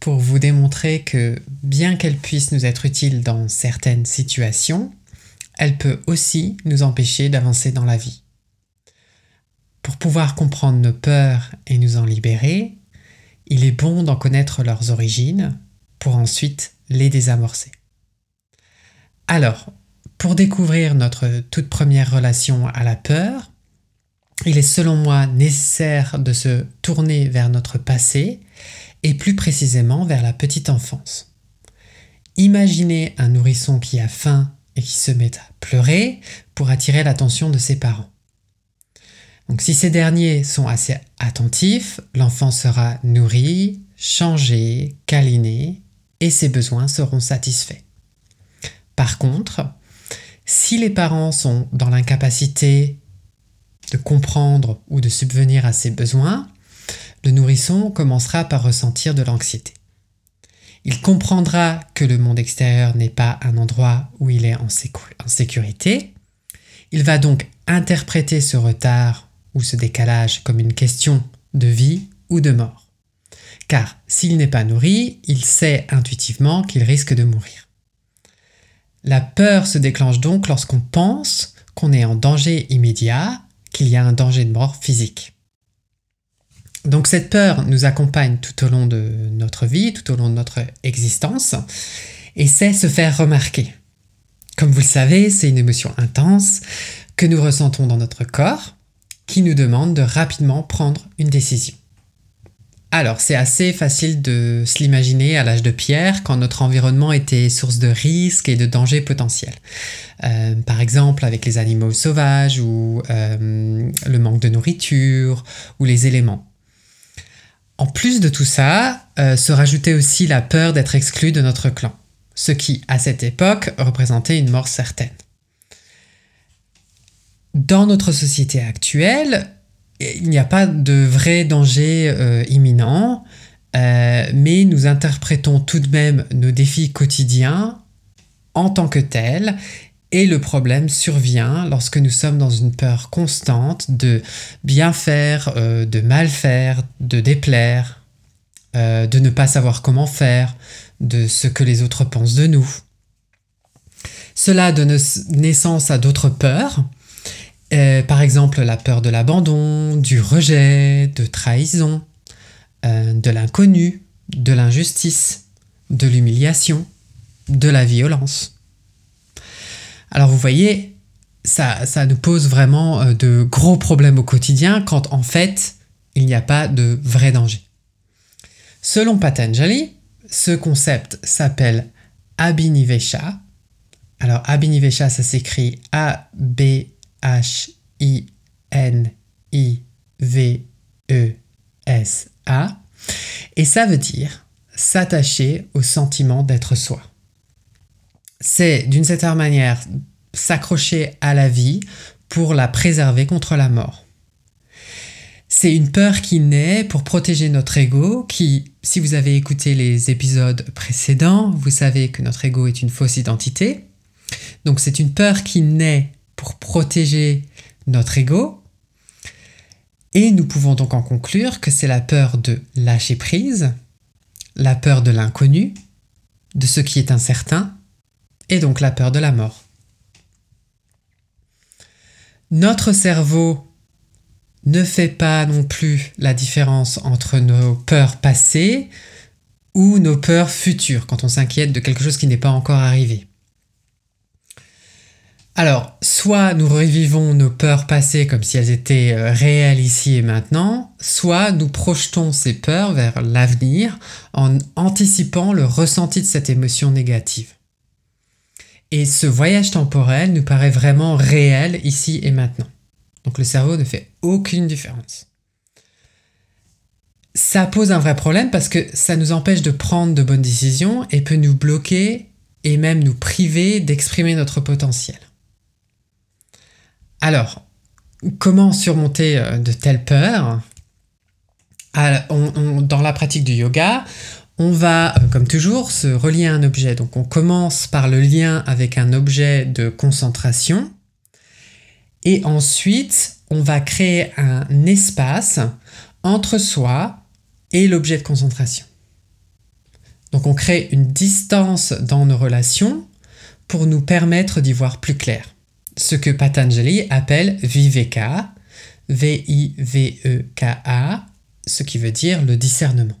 pour vous démontrer que bien qu'elle puisse nous être utile dans certaines situations, elle peut aussi nous empêcher d'avancer dans la vie. Pour pouvoir comprendre nos peurs et nous en libérer, il est bon d'en connaître leurs origines pour ensuite les désamorcer. Alors, pour découvrir notre toute première relation à la peur, il est selon moi nécessaire de se tourner vers notre passé et plus précisément vers la petite enfance. Imaginez un nourrisson qui a faim et qui se met à pleurer pour attirer l'attention de ses parents. Donc si ces derniers sont assez attentifs, l'enfant sera nourri, changé, câliné et ses besoins seront satisfaits. Par contre, si les parents sont dans l'incapacité de comprendre ou de subvenir à ses besoins, le nourrisson commencera par ressentir de l'anxiété. Il comprendra que le monde extérieur n'est pas un endroit où il est en, sécurité. Il va donc interpréter ce retard ou ce décalage comme une question de vie ou de mort. Car s'il n'est pas nourri, il sait intuitivement qu'il risque de mourir. La peur se déclenche donc lorsqu'on pense qu'on est en danger immédiat, qu'il y a un danger de mort physique. Donc cette peur nous accompagne tout au long de notre vie, tout au long de notre existence, et c'est se faire remarquer. Comme vous le savez, c'est une émotion intense que nous ressentons dans notre corps, qui nous demande de rapidement prendre une décision. Alors, c'est assez facile de se l'imaginer à l'âge de pierre quand notre environnement était source de risques et de dangers potentiels. Euh, par exemple, avec les animaux sauvages ou euh, le manque de nourriture ou les éléments. En plus de tout ça, euh, se rajoutait aussi la peur d'être exclu de notre clan, ce qui, à cette époque, représentait une mort certaine. Dans notre société actuelle, il n'y a pas de vrai danger euh, imminent, euh, mais nous interprétons tout de même nos défis quotidiens en tant que tels, et le problème survient lorsque nous sommes dans une peur constante de bien faire, euh, de mal faire, de déplaire, de ne pas savoir comment faire, de ce que les autres pensent de nous. Cela donne naissance à d'autres peurs, euh, par exemple, la peur de l'abandon, du rejet, de trahison, euh, de l'inconnu, de l'injustice, de l'humiliation, de la violence. Alors vous voyez, ça, nous pose vraiment euh, de gros problèmes au quotidien quand en fait, il n'y a pas de vrai danger. Selon Patanjali, ce concept s'appelle Abhinivesha. Alors Abhinivesha, ça s'écrit A-B H-I-N-I-V-E-S-A. Et ça veut dire s'attacher au sentiment d'être soi. C'est d'une certaine manière s'accrocher à la vie pour la préserver contre la mort. C'est une peur qui naît pour protéger notre ego, qui, si vous avez écouté les épisodes précédents, vous savez que notre ego est une fausse identité. Donc c'est une peur qui naît pour protéger notre ego. Et nous pouvons donc en conclure que c'est la peur de lâcher prise, la peur de l'inconnu, de ce qui est incertain, et donc la peur de la mort. Notre cerveau ne fait pas non plus la différence entre nos peurs passées ou nos peurs futures quand on s'inquiète de quelque chose qui n'est pas encore arrivé. Alors, soit nous revivons nos peurs passées comme si elles étaient euh, réelles ici et maintenant, soit nous projetons ces peurs vers l'avenir en anticipant le ressenti de cette émotion négative. Et ce voyage temporel nous paraît vraiment réel ici et maintenant. Donc le cerveau ne fait aucune différence. ça pose un vrai problème parce que ça nous empêche de prendre de bonnes décisions et peut nous bloquer et même nous priver d'exprimer notre potentiel. Alors, comment surmonter euh, de telles peurs? Dans la pratique du yoga, on va, euh, comme toujours, se relier à un objet. Donc on commence par le lien avec un objet de concentration. Et ensuite, on va créer un espace entre soi et l'objet de concentration. Donc on crée une distance dans nos relations pour nous permettre d'y voir plus clair. Ce que Patanjali appelle Viveka, V-I-V-E-K-A, ce qui veut dire le discernement.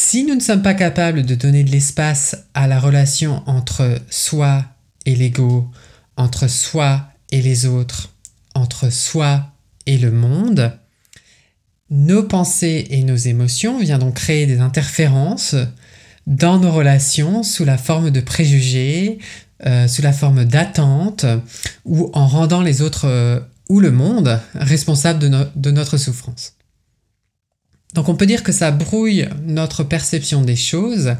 Si nous ne sommes pas capables de donner de l'espace à la relation entre soi et l'ego, entre soi et les autres, entre soi et le monde, nos pensées et nos émotions viennent donc créer des interférences dans nos relations sous la forme de préjugés, euh, sous la forme d'attentes ou en rendant les autres euh, ou le monde responsables de notre souffrance. Donc on peut dire que ça brouille notre perception des choses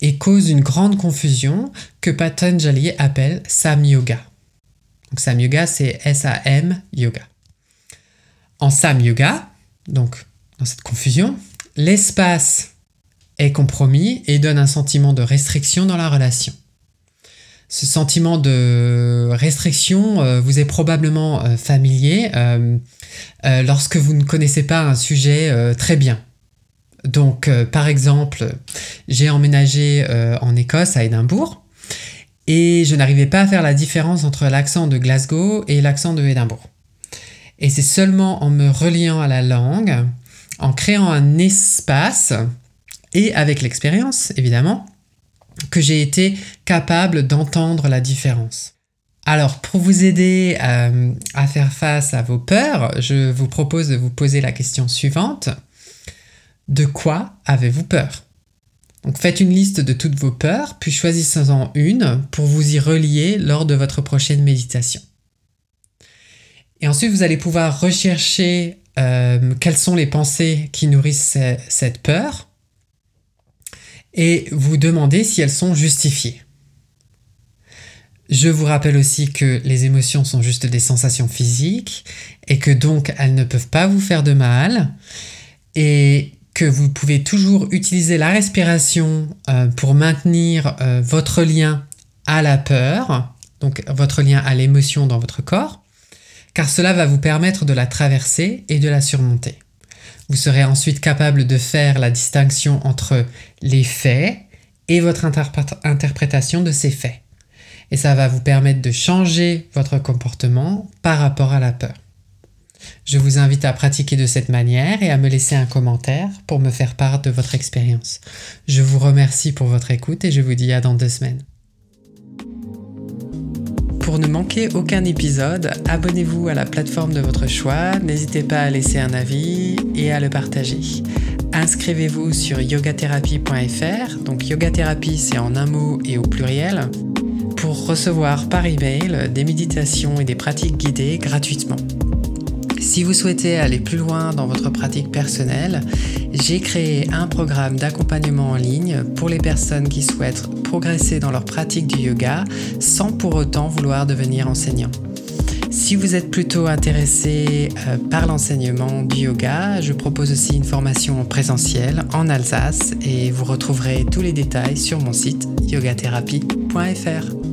et cause une grande confusion que Patanjali appelle Sam Yoga. Donc Sam Yoga, c'est S-A-M Yoga. En Sam Yoga, donc dans cette confusion, l'espace est compromis et donne un sentiment de restriction dans la relation. Ce sentiment de restriction euh, vous est probablement euh, familier euh, lorsque vous ne connaissez pas un sujet très bien. Donc, par exemple, j'ai emménagé en Écosse, à Édimbourg, et je n'arrivais pas à faire la différence entre l'accent de Glasgow et l'accent de Édimbourg. Et c'est seulement en me reliant à la langue, en créant un espace, et avec l'expérience, évidemment, que j'ai été capable d'entendre la différence. Alors, pour vous aider euh, à faire face à vos peurs, je vous propose de vous poser la question suivante. De quoi avez-vous peur? Donc, faites une liste de toutes vos peurs, puis choisissez-en une pour vous y relier lors de votre prochaine méditation. Et ensuite, vous allez pouvoir rechercher euh, quelles sont les pensées qui nourrissent cette peur et vous demandez si elles sont justifiées. Je vous rappelle aussi que les émotions sont juste des sensations physiques et que donc elles ne peuvent pas vous faire de mal et que vous pouvez toujours utiliser la respiration euh, pour maintenir euh, votre lien à la peur, donc votre lien à l'émotion dans votre corps, car cela va vous permettre de la traverser et de la surmonter. Vous serez ensuite capable de faire la distinction entre les faits et votre interprétation de ces faits. Et ça va vous permettre de changer votre comportement par rapport à la peur. Je vous invite à pratiquer de cette manière et à me laisser un commentaire pour me faire part de votre expérience. Je vous remercie pour votre écoute et je vous dis à dans deux semaines. Pour ne manquer aucun épisode, abonnez-vous à la plateforme de votre choix, n'hésitez pas à laisser un avis et à le partager. Inscrivez-vous sur yogatherapie.fr, donc yogathérapie c'est en un mot et au pluriel, pour recevoir par email des méditations et des pratiques guidées gratuitement. Si vous souhaitez aller plus loin dans votre pratique personnelle, j'ai créé un programme d'accompagnement en ligne pour les personnes qui souhaitent progresser dans leur pratique du yoga sans pour autant vouloir devenir enseignant. Si vous êtes plutôt intéressé euh, par l'enseignement du yoga, je propose aussi une formation présentielle en Alsace et vous retrouverez tous les détails sur mon site yogatherapie.fr.